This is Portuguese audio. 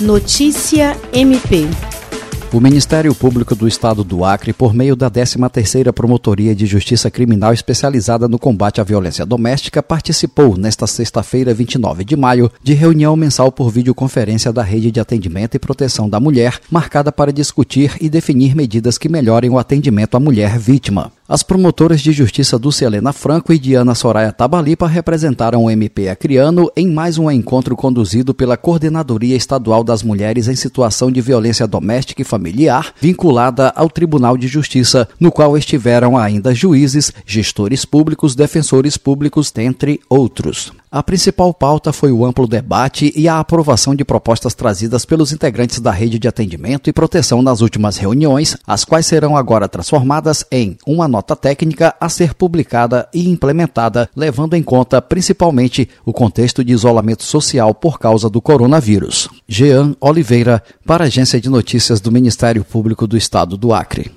Notícia MP. O Ministério Público do Estado do Acre, por meio da 13ª Promotoria de Justiça Criminal especializada no combate à violência doméstica, participou nesta sexta-feira, 29 de maio, de reunião mensal por videoconferência da Rede de Atendimento e Proteção da Mulher, marcada para discutir e definir medidas que melhorem o atendimento à mulher vítima. As promotoras de justiça Dulcelena Franco e Diana Soraya Tabalipa representaram o MP acriano em mais um encontro conduzido pela Coordenadoria Estadual das Mulheres em Situação de Violência Doméstica e Familiar, vinculada ao Tribunal de Justiça, no qual estiveram ainda juízes, gestores públicos, defensores públicos, entre outros. A principal pauta foi o amplo debate e a aprovação de propostas trazidas pelos integrantes da rede de atendimento e proteção nas últimas reuniões, as quais serão agora transformadas em uma nota técnica a ser publicada e implementada, levando em conta principalmente o contexto de isolamento social por causa do coronavírus. Jean Oliveira, para a Agência de Notícias do Ministério Público do Estado do Acre.